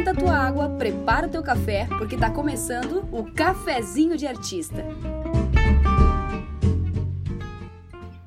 esquenta a tua água, prepara o teu café, porque tá começando o Cafezinho de Artista.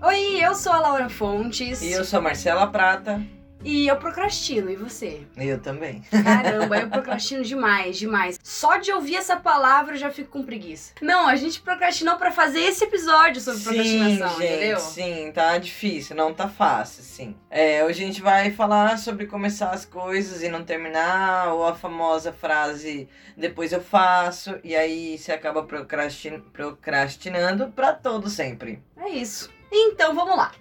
Oi, eu sou a Laura Fontes. E eu sou a Marcela Prata. E eu procrastino, e você? Eu também. Caramba, eu procrastino demais, demais. Só de ouvir essa palavra eu já fico com preguiça. Não, a gente procrastinou pra fazer esse episódio sobre sim, procrastinação, gente, entendeu? Sim, tá difícil, não tá fácil, sim. É, hoje a gente vai falar sobre começar as coisas e não terminar, ou a famosa frase depois eu faço, e aí você acaba procrastin procrastinando pra todo sempre. É isso. Então vamos lá.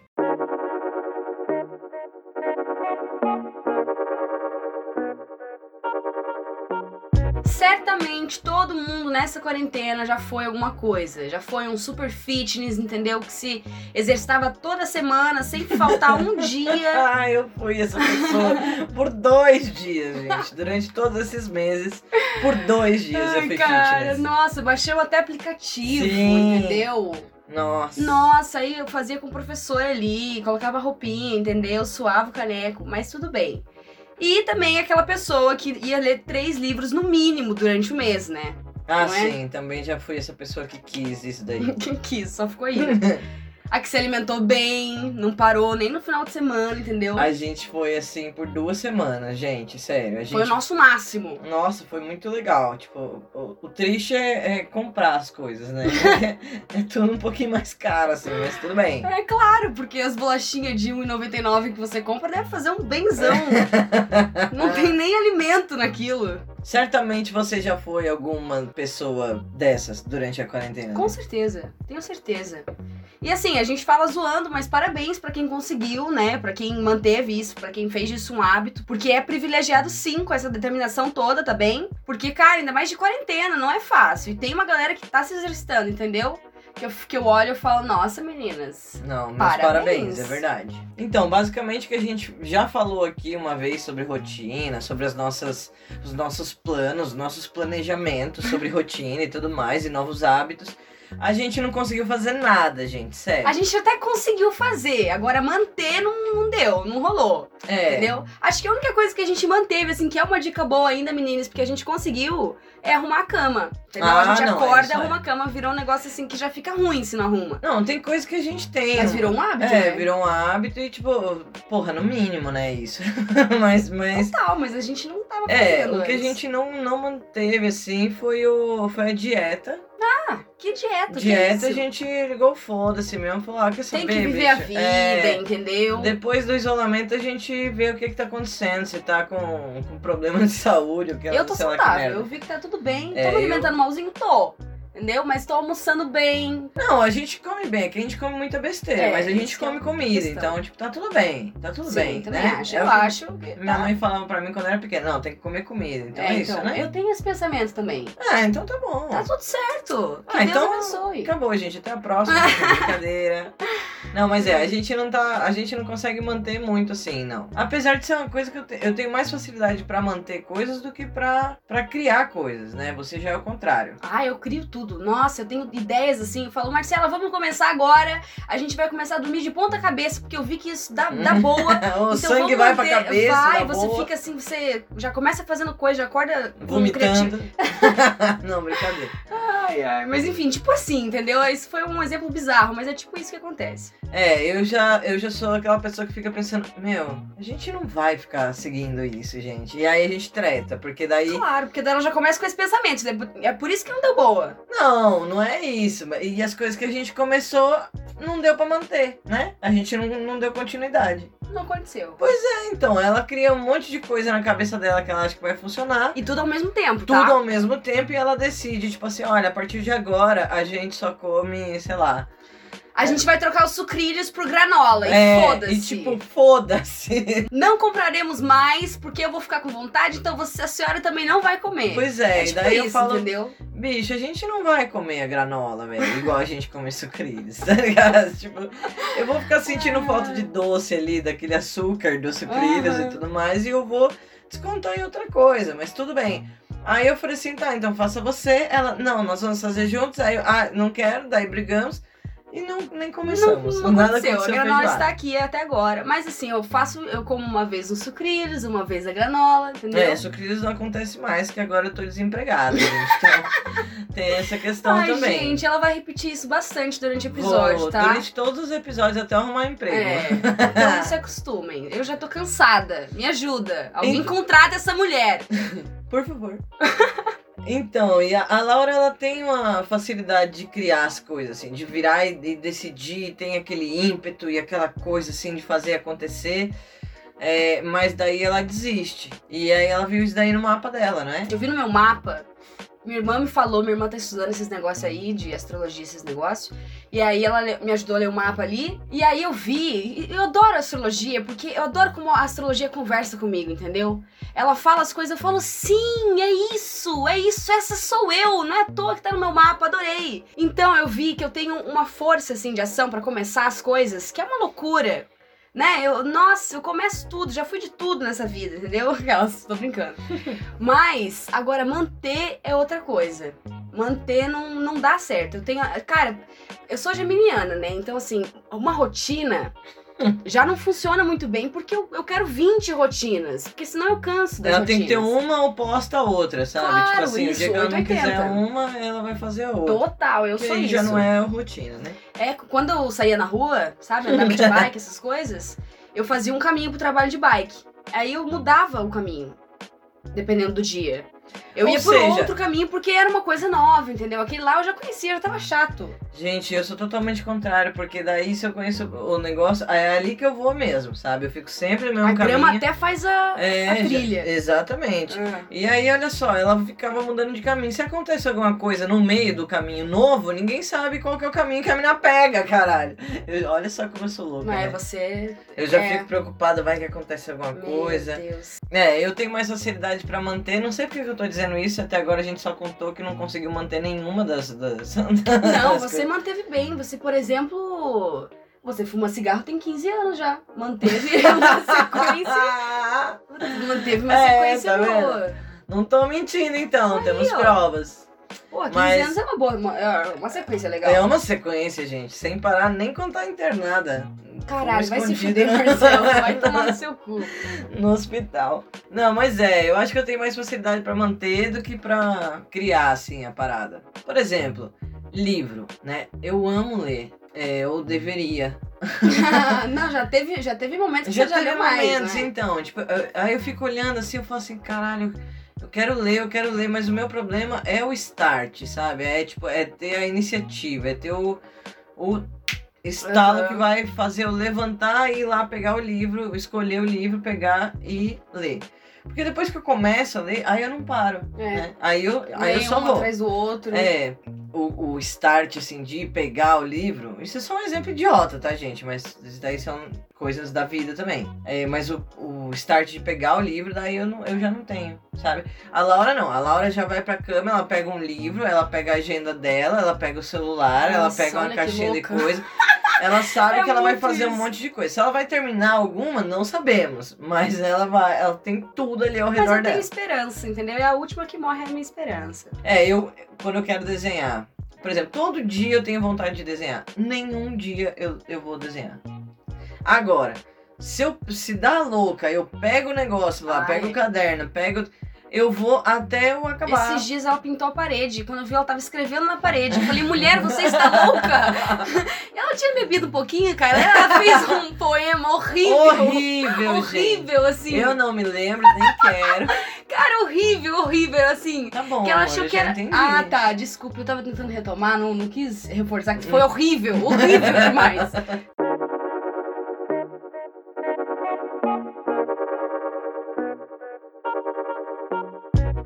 Certamente todo mundo nessa quarentena já foi alguma coisa. Já foi um super fitness, entendeu? Que se exercitava toda semana, sem faltar um dia. Ah, eu fui essa pessoa por dois dias, gente. Durante todos esses meses, por dois dias eu Ai, fui cara, fitness. nossa, baixei até aplicativo, Sim. entendeu? Nossa. Nossa, aí eu fazia com o professor ali, colocava roupinha, entendeu? Suava o caneco, mas tudo bem. E também aquela pessoa que ia ler três livros no mínimo durante o mês, né? Ah, é? sim, também já fui essa pessoa que quis isso daí. Quem quis, só ficou aí. A que se alimentou bem, não parou nem no final de semana, entendeu? A gente foi assim por duas semanas, gente, sério. Gente... Foi o nosso máximo. Nossa, foi muito legal. Tipo, o, o triste é, é comprar as coisas, né? é tudo um pouquinho mais caro, assim, mas tudo bem. É claro, porque as bolachinhas de R$1,99 que você compra deve fazer um benzão. não tem nem alimento naquilo. Certamente você já foi alguma pessoa dessas durante a quarentena. Com certeza, tenho certeza. E assim, a gente fala zoando, mas parabéns pra quem conseguiu, né? Pra quem manteve isso, pra quem fez disso um hábito, porque é privilegiado sim com essa determinação toda, tá bem? Porque, cara, ainda mais de quarentena, não é fácil. E tem uma galera que tá se exercitando, entendeu? Que eu, que eu olho e falo, nossa, meninas. Não, meus Parabéns. parabéns. é verdade. Então, basicamente que a gente já falou aqui uma vez sobre rotina, sobre as nossas, os nossos planos, nossos planejamentos sobre rotina e tudo mais, e novos hábitos. A gente não conseguiu fazer nada, gente, sério. A gente até conseguiu fazer, agora manter não, não deu, não rolou. É. Entendeu? Acho que a única coisa que a gente manteve, assim, que é uma dica boa ainda, meninas, porque a gente conseguiu, é arrumar a cama. Entendeu? Ah, a gente não, é acorda, aí. arruma a cama, virou um negócio assim que já fica ruim se não arruma. Não, tem coisa que a gente tem. Mas virou um hábito, É, né? virou um hábito e, tipo, porra, no mínimo, né, isso. mas, mas... Total, mas a gente não tava É, o que a gente não, não manteve, assim, foi, o, foi a dieta. Ah, que dieta, que dieta isso? a gente ligou foda-se mesmo, falou, ah, quer saber, Tem que viver a bicho? vida, É, entendeu? Depois do isolamento a gente vê o que que tá acontecendo, se tá com, com problema de saúde, o que Eu tô que saudável, eu vi que tá tudo bem. É, tô me eu- alimentando malzinho? Tô. Entendeu? Mas tô almoçando bem. Não, a gente come bem, que a gente come muita besteira, É, mas a gente é come comida, questão. então, tipo, tá tudo bem, tá tudo Sim, bem, também né? acho. É eu que acho que Minha tá. mãe falava pra mim quando eu era pequena, não, tem que comer comida, então é, É, isso, então, né? eu tenho esse pensamento também. Ah, então tá bom. Tá tudo certo. Que Ah, Deus então abençoe. acabou, gente. Até a próxima. brincadeira. Não, mas é, a gente não tá. A gente não consegue manter muito assim, não. Apesar de ser uma coisa que eu, te- eu tenho mais facilidade pra manter coisas do que pra pra criar coisas, né? Você já é o contrário. Ah, eu crio tudo. Nossa, eu tenho ideias assim. Eu falo, Marcela, vamos começar agora. A gente vai começar a dormir de ponta cabeça, porque eu vi que isso dá, dá boa. o Então sangue vai pra manter- cabeça, Vai, você boa, fica assim, você já começa fazendo coisa, já acorda vomitando. não, brincadeira. Ai, ai. Mas enfim, tipo assim, entendeu? Isso foi um exemplo bizarro, mas é tipo isso que acontece. É, eu já, eu já sou aquela pessoa que fica pensando, meu, a gente não vai ficar seguindo isso, gente. E aí a gente treta, porque daí. Claro, porque daí ela já começa com esse pensamento. né? É por isso que não deu boa. Não, não é isso. E as coisas que a gente começou não deu pra manter, né? A gente não, não deu continuidade. Não aconteceu. Então, ela cria um monte de coisa na cabeça dela que ela acha que vai funcionar. E tudo ao mesmo tempo, Tudo tá? ao mesmo tempo e ela decide, tipo assim, olha, a partir de agora a gente só come, sei lá. A gente vai trocar os sucrilhos por granola. E é, foda-se. E tipo, foda-se. Não compraremos mais porque eu vou ficar com vontade, então você, a senhora também não vai comer. Pois é, é e tipo daí isso, eu falo, entendeu? bicho, a gente não vai comer a granola, velho, igual a gente come sucrilhos, tá ligado? tipo, eu vou ficar sentindo falta de doce ali, daquele açúcar dos sucrilhos e tudo mais, e eu vou descontar em outra coisa, mas tudo bem. Aí eu falei assim, tá, então faça você. Ela, não, nós vamos fazer juntos. Aí eu, ah, não quero, daí brigamos. E não, nem começamos. Não, não Nada aconteceu. A aconteceu granola feijoada. está aqui até agora. Mas assim, eu faço, eu como uma vez os sucrilhos, uma vez a granola, entendeu? É, sucrilhos não acontece mais, que agora eu tô desempregada, gente. Então, tem essa questão Ai, também. gente, ela vai repetir isso bastante durante o episódio, Vou, tá? Durante todos os episódios até arrumar emprego. É, então se acostumem. Eu já tô cansada. Me ajuda. Alguém Então- contrata essa mulher. Por favor. Então, e a, a Laura ela tem uma facilidade de criar as coisas, assim, de virar e, e decidir, tem aquele ímpeto e aquela coisa assim de fazer acontecer. É, mas daí ela desiste. E aí ela viu isso daí no mapa dela, né? Eu vi no meu mapa. Minha irmã me falou, minha irmã tá estudando esses negócios aí, de astrologia, esses negócios. E aí ela me ajudou a ler o mapa ali. E aí eu vi, eu adoro astrologia, porque eu adoro como a astrologia conversa comigo, entendeu? Ela fala as coisas, eu falo, sim, é isso, é isso, essa sou eu, não é à toa que tá no meu mapa, adorei. Então eu vi que eu tenho uma força, assim, de ação pra começar as coisas, que é uma loucura. Né? Eu, nossa, eu começo tudo, já fui de tudo nessa vida, entendeu? Aquelas, tô brincando. Mas, agora, manter é outra coisa. Manter não, não dá certo. Eu tenho. Cara, eu sou geminiana, né? Então, assim, uma rotina já não funciona muito bem porque eu, eu quero 20 rotinas. Porque senão eu canso das Ela tem que ter rotinas. uma oposta à outra, sabe? Claro, tipo assim, o isso, dia que ela não 880. quiser uma, ela vai fazer a outra. Total, eu Porque sou aí isso. já não é rotina, né? É, quando eu saía na rua, sabe, andava de bike, essas coisas, eu fazia um caminho pro trabalho de bike. Aí eu mudava o caminho, dependendo do dia. Eu Ou ia por seja- outro caminho porque era uma coisa nova, entendeu? Aquele lá eu já conhecia, já tava chato. Gente, eu sou totalmente contrário, porque daí se eu conheço o negócio, é ali que eu vou mesmo, sabe? Eu fico sempre no mesmo a grama caminho. até faz a, É, a já- trilha. exatamente. Ah. E aí, olha só, ela ficava mudando de caminho. Se acontece alguma coisa no meio do caminho novo, ninguém sabe qual que é o caminho que a mina pega, caralho. Eu- olha só como eu sou louca, Não é, né? você. Eu já é. fico preocupada, vai que acontece alguma Meu coisa. Deus. É, eu tenho mais facilidade pra manter. Não sei porque que eu tô dizendo isso, até agora a gente só contou que não conseguiu manter nenhuma das. das Não, das você coisas. manteve bem. Você, por exemplo. Você fuma cigarro tem 15 anos já. Manteve uma sequência. Manteve uma É, sequência tá boa. Não tô mentindo então, Aí, temos ó. provas. Pô, 15 Mas- anos é uma boa, uma, é uma sequência legal. É uma sequência, gente, sem parar nem quando tá internada. Caralho, vai se fuder, Marcelo. Vai tomar no seu cu. no hospital. Não, mas é, eu acho que eu tenho mais facilidade pra manter do que pra criar, assim, a parada. Por exemplo, livro, né? Eu amo ler. É, eu deveria. Não, já teve, já teve momentos que Já já teve leu mais, momentos, né? então. Tipo, eu- aí eu fico olhando assim, eu falo assim, caralho, eu quero ler, eu quero ler, mas o meu problema é o start, sabe? É tipo, é ter a iniciativa, é ter o, o estalo Aham. que vai fazer eu levantar e ir lá pegar o livro, escolher o livro, pegar e ler. Porque depois que eu começo a ler, aí eu não paro. É. Né? Aí eu, aí eu só um vou. atrás do outro. É, o, o start, assim, de pegar o livro, isso é só um exemplo idiota, tá, gente? Mas isso daí são coisas da vida também. É, mas o, o start de pegar o livro, daí eu, não, eu já não tenho, sabe? A Laura não, a Laura já vai pra cama, ela pega um livro, ela pega a agenda dela, ela pega o celular, ela Nossa, pega uma caixinha de coisa. Ela sabe É que ela vai fazer um isso. monte de coisa. Se ela vai terminar alguma, não sabemos. Mas ela vai, ela tem tudo ali ao Mas redor eu tenho dela. esperança, entendeu? É a última que morre é a minha esperança. É, eu, quando eu quero desenhar, por exemplo, todo dia eu tenho vontade de desenhar. Nenhum dia eu, eu vou desenhar. Agora, se eu se dá louca, eu pego o negócio lá, Ai. pego o caderno, pego. Eu vou até eu acabar. Esses dias ela pintou a parede. Quando eu vi, ela tava escrevendo na parede. Eu falei, mulher, você está louca? ela tinha bebido um pouquinho, cara. Ela fez um poema horrível. Horrível, gente. Horrível, assim. Eu não me lembro, nem quero. Cara, horrível, horrível, assim. Tá bom, que ela achou eu que era. entendi. Ah, tá, desculpa, eu tava tentando retomar, não, não quis reforçar que foi horrível, horrível demais.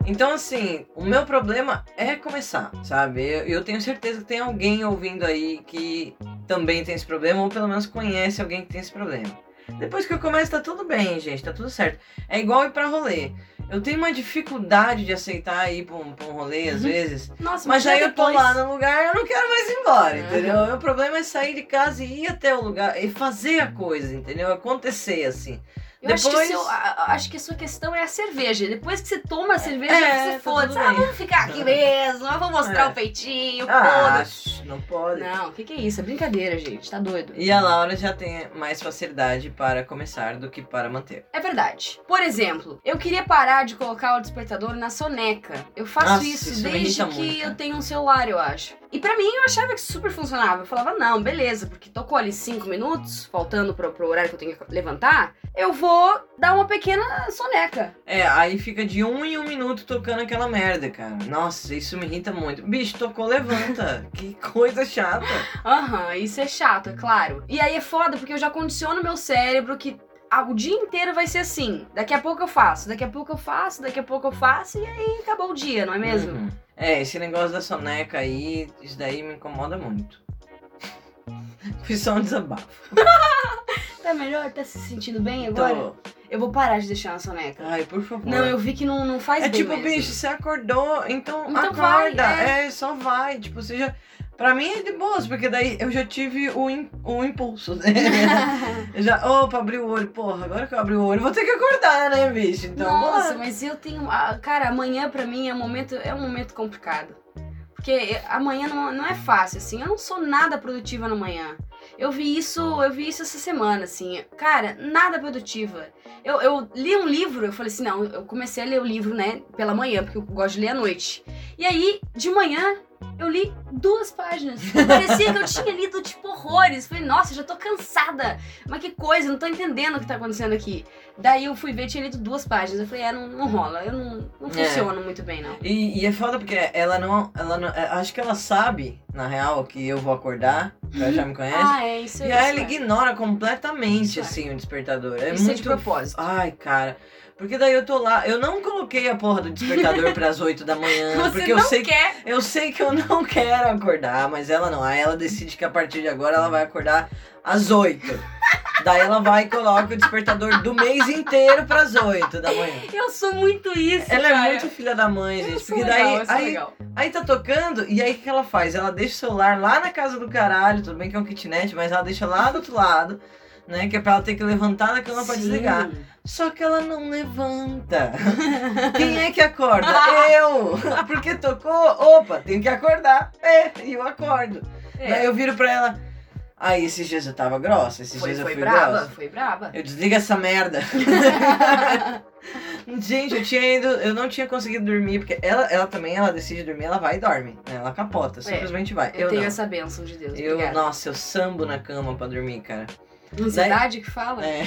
Então, assim, o meu problema é começar, sabe? Eu, eu tenho certeza que tem alguém ouvindo aí que também tem esse problema, ou pelo menos conhece alguém que tem esse problema. Depois que eu começo, tá tudo bem, gente, tá tudo certo. É igual ir pra rolê. Eu tenho uma dificuldade de aceitar ir pra um, pra um rolê, às Uhum. vezes. Nossa, Mas aí eu tô lá no lugar eu não quero mais ir embora, Uhum. entendeu? O meu problema é sair de casa e ir até o lugar e fazer a coisa, entendeu? Acontecer assim. Eu acho, que Depois- seu- a- acho que a sua questão é a cerveja. Depois que você toma a cerveja, É, você tá foda. Ah, vamos ficar aqui mesmo. Eu vou mostrar É. o peitinho. Ah, não pode. Não, o que, que é isso? É brincadeira, gente. Tá doido. E a Laura já tem mais facilidade para começar do que para manter. É verdade. Por exemplo, eu queria parar de colocar o despertador na soneca. Eu faço Nossa, isso, isso desde que muito, eu tenho um celular, eu acho. E pra mim eu achava que super funcionava. Eu falava, não, beleza, porque tocou ali cinco minutos, faltando pro, pro horário que eu tenho que levantar, eu vou dar uma pequena soneca. É, aí fica de um em um minuto tocando aquela merda, cara. Nossa, isso me irrita muito. Bicho, tocou, levanta. que coisa chata. Aham, isso é chato, é claro. E aí é foda, porque eu já condiciono meu cérebro que o dia inteiro vai ser assim. Daqui a pouco eu faço, daqui a pouco eu faço, daqui a pouco eu faço, e aí acabou o dia, não é mesmo? Uhum. É, esse negócio da soneca aí, isso daí me incomoda muito. Foi só um desabafo. Tá melhor? Tá se sentindo bem agora? Tô... Eu vou parar de deixar na soneca. Ai, por favor. Não, eu vi que não, não faz É tipo, mesmo. bicho, você acordou, então, Então vai, acorda. é. é. só vai. Tipo, você já. Pra mim é de boas, porque daí eu já tive o, im- o impulso, né? Já, opa, abri o olho. Porra, agora que eu abri o olho, vou ter que acordar, né, bicho? Então, Nossa, bora. mas eu tenho. ah, Cara, amanhã pra mim é um momento, é um momento complicado. Porque eh, amanhã não, não é fácil, assim. Eu não sou nada produtiva no manhã. Eu vi isso, eu vi isso essa semana, assim. Cara, nada produtiva. Eu, eu li um livro, eu falei assim, não, eu comecei a ler o livro, né, pela manhã, porque eu gosto de ler à noite. E aí, de manhã, eu li duas páginas. Parecia que eu tinha lido, tipo, horrores. Falei, nossa, já tô cansada. Mas que coisa, não tô entendendo o que tá acontecendo aqui. Daí eu fui ver, tinha lido duas páginas. Eu falei, é, não, não rola. Eu não, não É. funciona muito bem, não. E, e é foda porque ela não, ela não. é, Acho que ela sabe, na real, que eu vou acordar, ela já me conhece. Ah, é isso aí. e aí ela é. ignora completamente, Isso é. assim, o despertador. É Isso é muito. de propósito. Ai, cara. Porque daí eu tô lá, eu não coloquei a porra do despertador pras 8 da manhã, Você porque eu não sei que quer. eu sei que eu não quero acordar, mas ela não. Aí ela decide que a partir de agora ela vai acordar às 8. Daí ela vai e coloca o despertador do mês inteiro pras 8 da manhã. Eu sou muito isso, Ela cara. é muito filha da mãe, gente. sou Porque legal, daí. Aí, legal. aí tá tocando, e aí o que ela faz? Ela deixa o celular lá na casa do caralho, tudo bem que é um kitnet, mas ela deixa lá do outro lado, né? Que é pra ela ter que levantar da cama pra desligar. Só que ela não levanta. Quem é que acorda? Eu! Porque tocou, opa, tenho que acordar. É, e eu acordo. É. Daí eu viro pra ela. Aí esses dias eu tava grossa, esses Foi, dias eu fui brava, grossa. foi brava. Eu desliga essa merda. Gente, eu tinha ido, eu não tinha conseguido dormir, porque ela, ela também, ela decide dormir, ela vai e dorme. né? Ela capota, simplesmente vai. Eu, Eu, tenho não. essa benção de Deus. Eu, obrigada. nossa, eu sambo na cama pra dormir, cara. Ansiedade que fala? É.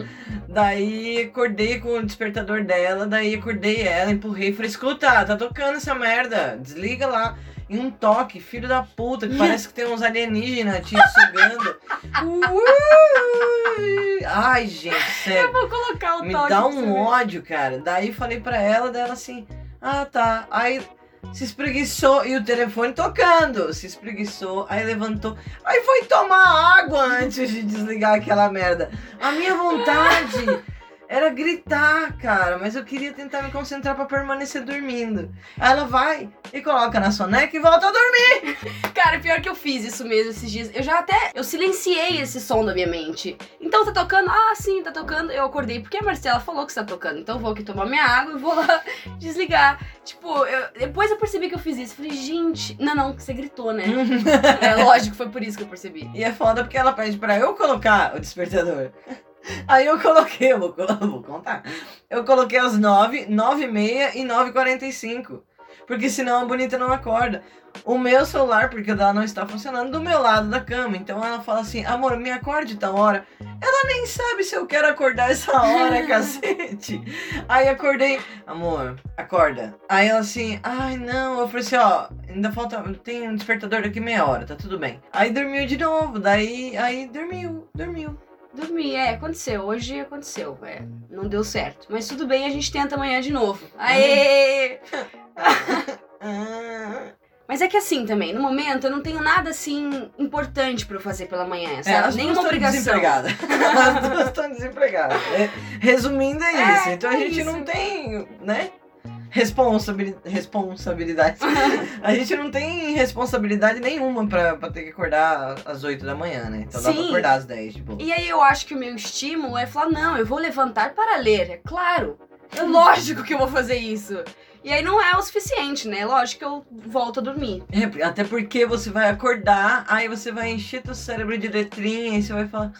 daí acordei com o despertador dela, daí acordei ela, empurrei e falei, escuta, tá tocando essa merda, desliga lá. Em um toque, filho da puta, que parece que tem uns alienígenas te sugando. Ui! Ai, gente, sério. Vou colocar o Me toque dá pra você um ódio, cara. Daí falei pra ela, dela assim, ah tá. Aí se espreguiçou e o telefone tocando. Se espreguiçou, aí levantou. Aí foi tomar água antes de desligar aquela merda. A minha vontade era gritar, cara, mas eu queria tentar me concentrar pra permanecer dormindo. Aí ela vai e coloca na soneca e volta a dormir. Cara, pior que eu fiz isso mesmo esses dias. Eu já até. Eu silenciei esse som da minha mente. Então tá tocando? Ah, sim, tá tocando. Eu acordei porque a Marcela falou que está tocando. Então eu vou aqui tomar minha água e vou lá desligar. Tipo, eu- depois eu percebi que eu fiz isso. Falei, gente. Não, não, que você gritou, né? é lógico, foi por isso que eu percebi. E é foda porque ela pede pra eu colocar o despertador. Aí eu coloquei, eu vou, vou contar. Eu coloquei às 9, 9 e meia e 9 e 45. Porque senão a bonita não acorda. O meu celular, porque o dela não está funcionando, do meu lado da cama. Então ela fala assim, amor, me acorde tal hora. Ela nem sabe se eu quero acordar essa hora, cacete. Aí acordei, amor, acorda. Aí ela assim, ai não, eu falei assim, ó, ainda falta, tem um despertador daqui meia hora, tá tudo bem. Aí dormiu de novo, daí, aí dormiu, dormiu. Dormi, é, aconteceu. Hoje aconteceu. É, não deu certo. Mas tudo bem, a gente tenta amanhã de novo. Aê! Ah, Mas é que assim também, no momento eu não tenho nada assim importante pra eu fazer pela manhã, é, sabe? as Nenhuma duas obrigação. desempregadas. As duas estão desempregadas. É, resumindo é É, isso. Então a é gente isso. não tem, né? Responsabili responsabilidade. a gente não tem responsabilidade nenhuma pra, pra ter que acordar às 8 da manhã, né? Então dá pra Sim. acordar às 10, tipo. E aí eu acho que o meu estímulo é falar, não, eu vou levantar para ler. É claro. É lógico que eu vou fazer isso. E aí não é o suficiente, né? Lógico que eu volto a dormir. É, até porque você vai acordar, aí você vai encher teu cérebro de letrinha e você vai falar,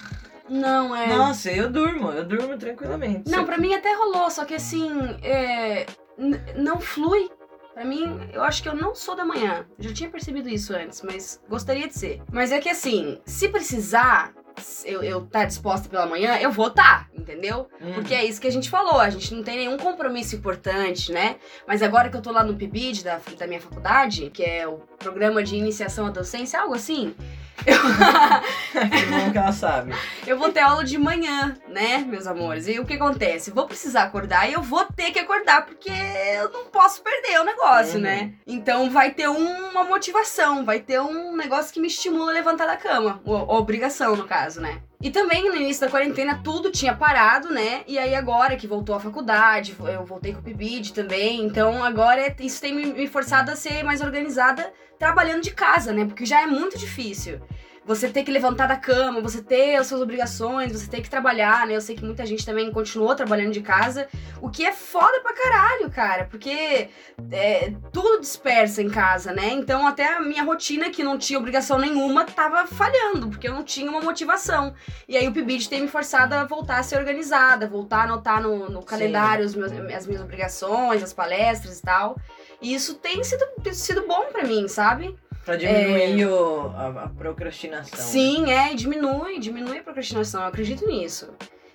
Não, é. nossa, eu durmo, eu durmo tranquilamente. Não, pra mim até rolou, só que assim, é, não flui. Pra mim, eu acho que eu não sou da manhã. Eu já tinha percebido isso antes, mas gostaria de ser. Mas é que assim, se precisar eu, eu tá disposta pela manhã, eu vou tá, entendeu? Hum. Porque é isso que a gente falou, a gente não tem nenhum compromisso importante, né? Mas agora que eu tô lá no PIBID da, da minha faculdade, que é o Programa de Iniciação à Docência, algo assim, que bom que ela sabe. eu vou ter aula de manhã, né, meus amores? E o que acontece? Vou precisar acordar e eu vou ter que acordar, porque eu não posso perder o negócio, Uhum. né? Então vai ter uma motivação, vai ter um negócio que me estimula a levantar da cama. O- obrigação, no caso, né? E também no início da quarentena tudo tinha parado, né? E aí agora que voltou à faculdade, eu voltei com o PIBID também. Então agora é- isso tem me me forçado a ser mais organizada trabalhando de casa, né? Porque já é muito difícil você ter que levantar da cama, você ter as suas obrigações, você ter que trabalhar, né? Eu sei que muita gente também continuou trabalhando de casa, o que é foda pra caralho, cara, porque é, tudo dispersa em casa, né? Então até a minha rotina, que não tinha obrigação nenhuma, tava falhando, porque eu não tinha uma motivação. E aí o PIBID tem me forçado a voltar a ser organizada, voltar a anotar no, no calendário meus- as minhas obrigações, as palestras e tal. E isso tem sido, tem sido bom pra mim, sabe? Pra diminuir o, a, a procrastinação. Sim, é, e diminui, diminui a procrastinação, eu acredito nisso.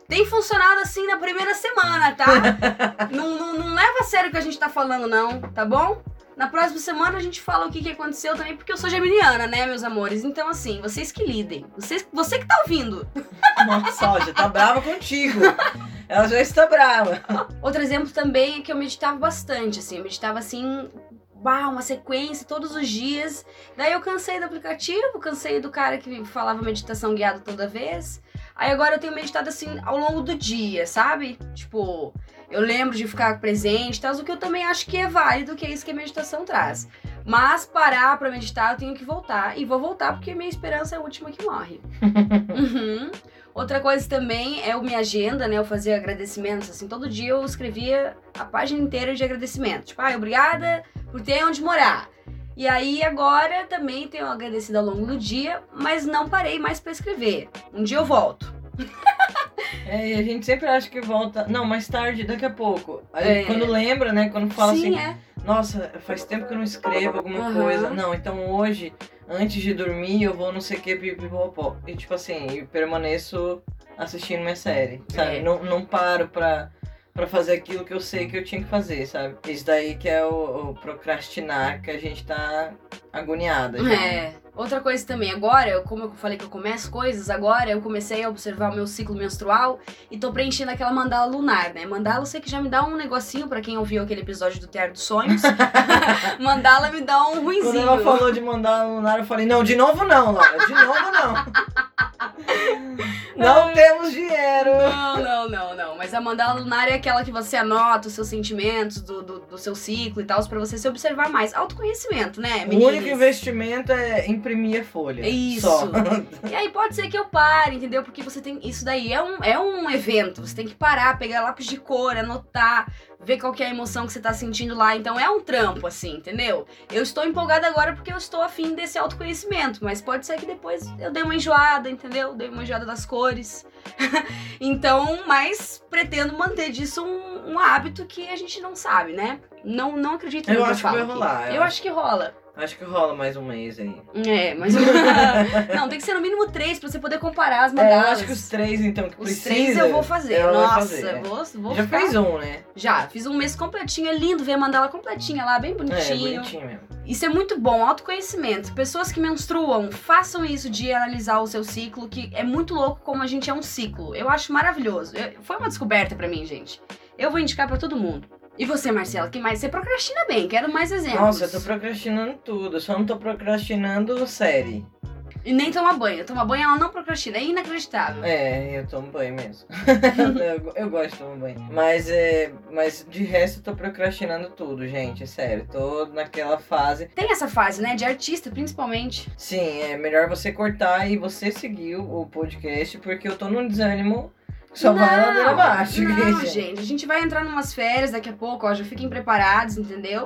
Tem funcionado assim na primeira semana, tá? não, não, não leva a sério o que a gente tá falando, não, tá bom? Na próxima semana a gente fala o que, que aconteceu também, porque eu sou geminiana, né, meus amores? Então, assim, vocês que lidem. Vocês, você que tá ouvindo. Nossa, já tá brava contigo. Ela já está brava. Outro exemplo também é que eu meditava bastante, assim. Eu meditava, assim, bah, uma sequência todos os dias. Daí eu cansei do aplicativo, cansei do cara que falava meditação guiada toda vez. Aí agora eu tenho meditado, assim, ao longo do dia, sabe? Tipo, eu lembro de ficar presente e tal, o que eu também acho que é válido, que é isso que a meditação traz. Mas parar pra meditar, eu tenho que voltar. E vou voltar porque minha esperança é a última que morre. Uhum. Outra coisa também é o minha agenda, né? Eu fazia agradecimentos, assim, todo dia eu escrevia a página inteira de agradecimento. Tipo, ah, obrigada por ter onde morar. E aí agora também tenho agradecido ao longo do dia, mas não parei mais pra escrever. Um dia eu volto. É, e a gente sempre acha que volta. Não, mais tarde, daqui a pouco. Aí É. quando lembra, né? Quando fala Sim, assim, é. nossa, faz tempo que eu não escrevo alguma Aham. coisa. Não, então hoje, antes de dormir, eu vou não sei o que, pipipopó. E tipo assim, eu permaneço assistindo minha série, sabe? É. Não, não paro pra, pra fazer aquilo que eu sei que eu tinha que fazer, sabe? Isso daí que é o, o procrastinar, que a gente tá agoniada já. É. Outra coisa também, agora, eu- como eu falei que eu começo coisas, agora eu comecei a observar o meu ciclo menstrual e tô preenchendo aquela mandala lunar, né? Mandala eu sei que já me dá um negocinho pra quem ouviu aquele episódio do Teatro dos Sonhos. mandala me dá um Quando ruinzinho. ela falou de mandar no lunar, eu falei, não, de novo não, Laura, de novo não. não temos dinheiro. Não, não, não, não. Mas a mandala lunar é aquela que você anota os seus sentimentos do, do, do seu ciclo e tal, pra você se observar mais. Autoconhecimento, né, O meninas? único investimento é imprimir a folha. Isso. Só. E aí pode ser que eu pare, entendeu? Porque você tem. Isso daí é um, é um evento. Você tem que parar, pegar lápis de cor, anotar, ver qual que é a emoção que você tá sentindo lá. Então é um trampo, assim, entendeu? Eu estou empolgada agora porque eu estou afim desse autoconhecimento. Mas pode ser que depois eu dei uma enjoada, entendeu? Dei uma enjoada das cores. então, mas pretendo manter disso um, um hábito que a gente não sabe, né? Não, não acredito Eu que eu acho que vai rolar, eu Eu acho que rola. Acho que rola mais um mês aí. É, mas. não, tem que ser no mínimo três pra você poder comparar as É, eu mandalas. acho que os três, então, que Os precisa... três eu vou fazer. Nossa, fazer, é. vou, vou Já ficar- fez um, né? Já, fiz um mês completinho. É lindo ver a mandala completinha lá, bem É, bonitinho. bonitinho mesmo. Isso é muito bom, autoconhecimento. Pessoas que menstruam, façam isso de analisar o seu ciclo, que é muito louco como a gente é um ciclo. Eu acho maravilhoso. Eu- foi uma descoberta pra mim, gente. Eu vou indicar pra todo mundo. E você, Marcela, que mais? Você procrastina bem, quero mais exemplos. Nossa, eu tô procrastinando tudo. Só não tô procrastinando série. E nem tomar banho. Tomar banho ela não procrastina, é inacreditável. É, eu tomo banho mesmo. eu, eu gosto de tomar banho. Mas, é, mas de resto eu tô procrastinando tudo, gente. É sério. Tô naquela fase. Tem essa fase, né? De artista, principalmente. Sim, é melhor você cortar e você seguir o podcast, porque eu tô num desânimo. Só vai ladeira abaixo. Não, gente. A gente vai entrar numas férias daqui a pouco, ó. Já fiquem preparados, entendeu?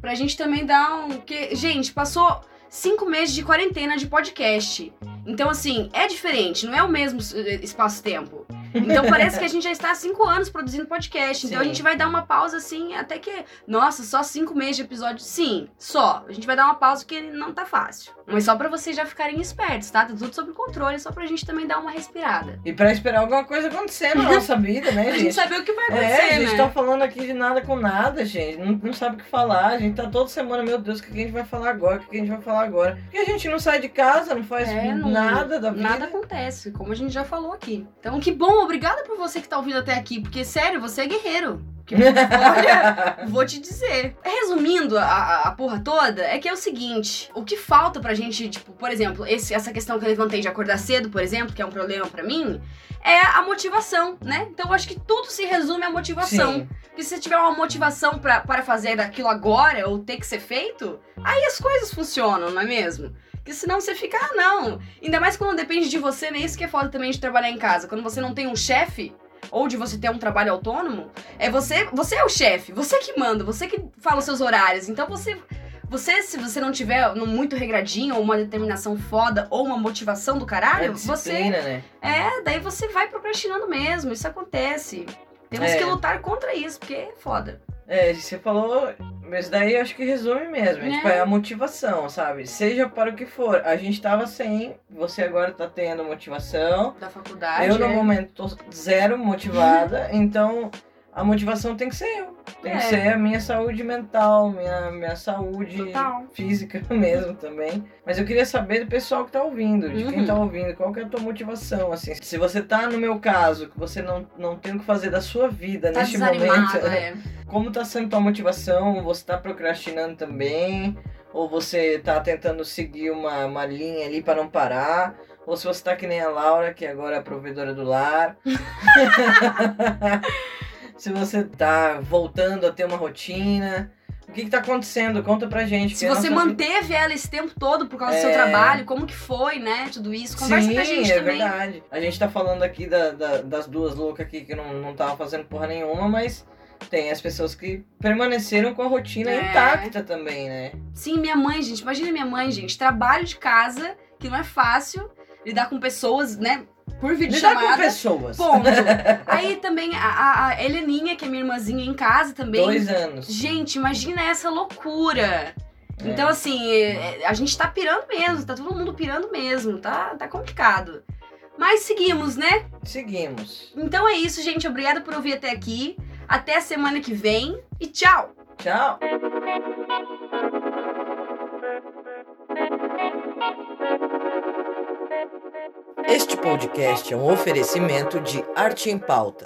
Pra gente também dar um. Que... Gente, passou cinco meses de quarentena de podcast. Então, assim, é diferente, não é o mesmo eh, espaço-tempo. Então parece que a gente já está há cinco anos produzindo podcast. Então Sim. a gente vai dar uma pausa assim, até que. Nossa, só cinco meses de episódio? Sim, só. A gente vai dar uma pausa porque não tá fácil. Mas só para vocês já ficarem espertos, tá? Tá tudo sob controle, só pra gente também dar uma respirada. E para esperar alguma coisa acontecer na nossa vida, né, gente? a gente saber o que vai acontecer. É, a gente né? tá falando aqui de nada com nada, gente. Não, não sabe o que falar. A gente tá toda semana, meu Deus, o que a gente vai falar agora? O que a gente vai falar agora? Porque a gente não sai de casa, não faz é, não, nada da vida. Nada acontece, como a gente já falou aqui. Então, que bom, obrigada por você que tá ouvindo até aqui, porque sério, você é guerreiro. Olha, vou te dizer. Resumindo a, a porra toda, é que é o seguinte: o que falta pra gente, tipo, por exemplo, esse, essa questão que eu levantei de acordar cedo, por exemplo, que é um problema para mim, é a motivação, né? Então eu acho que tudo se resume à motivação. Sim. Porque se você tiver uma motivação pra, para fazer aquilo agora ou ter que ser feito, aí as coisas funcionam, não é mesmo? Porque senão você fica, ah, não. Ainda mais quando depende de você, né? isso que é foda também de trabalhar em casa. Quando você não tem um chefe, ou de você ter um trabalho autônomo, é você, você é o chefe, você que manda, você que fala os seus horários. Então você você, se você não tiver muito regradinho, ou uma determinação foda, ou uma motivação do caralho, é você. Né? É, daí você vai procrastinando mesmo. Isso acontece. Temos é. que lutar contra isso, porque é foda. É, você falou, mas daí eu acho que resume mesmo. É. Tipo, é a motivação, sabe? Seja para o que for. A gente tava sem, você agora tá tendo motivação. Da faculdade. Eu, no é. momento, tô zero motivada. então, a motivação tem que ser eu. Tem é. que ser a minha saúde mental, minha, minha saúde Total. física mesmo também. Mas eu queria saber do pessoal que tá ouvindo, de uhum. quem tá ouvindo, qual que é a tua motivação, assim. Se você tá no meu caso, que você não, não tem o que fazer da sua vida tá neste momento, é. como tá sendo tua motivação? Você tá procrastinando também? Ou você tá tentando seguir uma, uma linha ali para não parar? Ou se você tá que nem a Laura, que agora é provedora do lar. se você tá voltando a ter uma rotina. O que, que tá acontecendo? Conta pra gente. Se você manteve vida... ela esse tempo todo por causa é... do seu é. trabalho, como que foi, né? Tudo isso. Conversa Sim, com a gente é também. verdade. A gente tá falando aqui da, da, das duas loucas aqui que não, não tava fazendo porra nenhuma, mas tem as pessoas que permaneceram com a rotina é. intacta também, né? Sim, minha mãe, gente. Imagina minha mãe, gente. Trabalho de casa, que não é fácil. Lidar com pessoas, né? Por vídeo Lidar com pessoas. Ponto. Aí também a, a Heleninha, que é minha irmãzinha em casa também. Dois anos. Gente, imagina essa loucura. É. Então, assim, é, a gente tá pirando mesmo, tá todo mundo pirando mesmo, tá, tá complicado. Mas seguimos, né? Seguimos. Então é isso, gente. Obrigada por ouvir até aqui. Até a semana que vem e tchau! Tchau! Este podcast é um oferecimento de Arte em Pauta.